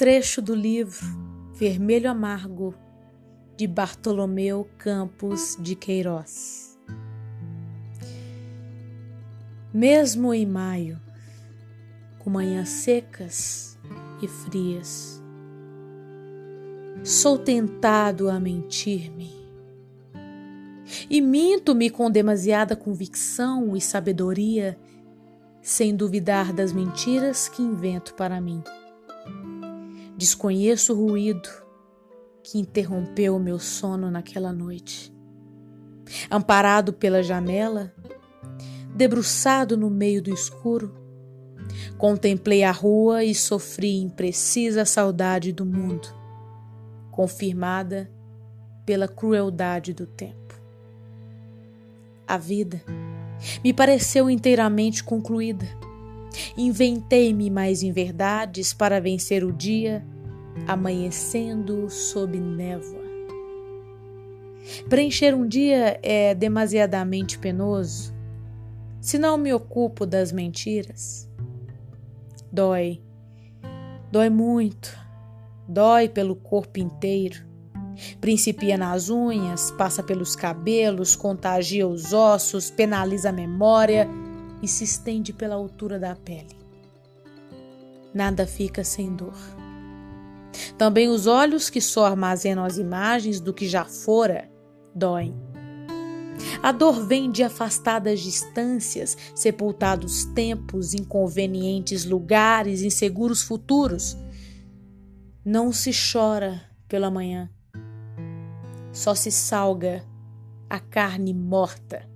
trecho do livro Vermelho Amargo de Bartolomeu Campos de Queiroz. Mesmo em maio, com manhãs secas e frias, sou tentado a mentir-me. E minto-me com demasiada convicção e sabedoria, sem duvidar das mentiras que invento para mim. Desconheço o ruído que interrompeu o meu sono naquela noite. Amparado pela janela, debruçado no meio do escuro, contemplei a rua e sofri imprecisa saudade do mundo, confirmada pela crueldade do tempo. A vida me pareceu inteiramente concluída Inventei-me mais em verdades para vencer o dia, amanhecendo sob névoa. Preencher um dia é demasiadamente penoso, se não me ocupo das mentiras. Dói, dói muito, dói pelo corpo inteiro. Principia nas unhas, passa pelos cabelos, contagia os ossos, penaliza a memória e se estende pela altura da pele. Nada fica sem dor. Também os olhos que só armazenam as imagens do que já fora doem. A dor vem de afastadas distâncias, sepultados tempos, inconvenientes lugares, inseguros futuros. Não se chora pela manhã, só se salga a carne morta.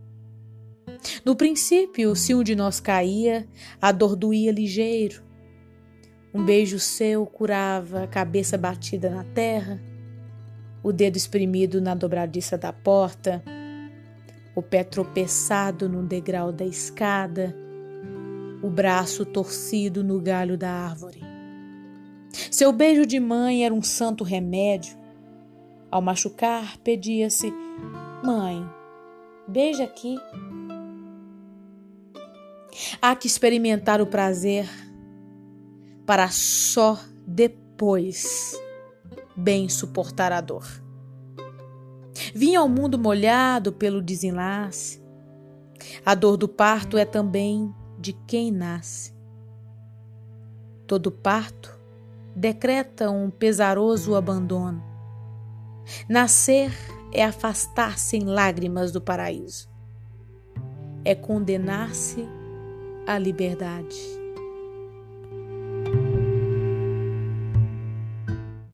No princípio, se um de nós caía, a dor doía ligeiro. Um beijo seu curava a cabeça batida na terra, o dedo espremido na dobradiça da porta, o pé tropeçado no degrau da escada, o braço torcido no galho da árvore. Seu beijo de mãe era um santo remédio. Ao machucar, pedia-se: Mãe, beija aqui. Há que experimentar o prazer para só depois bem suportar a dor. Vim ao mundo molhado pelo desenlace. A dor do parto é também de quem nasce. Todo parto decreta um pesaroso abandono. Nascer é afastar-se em lágrimas do paraíso. É condenar-se a liberdade.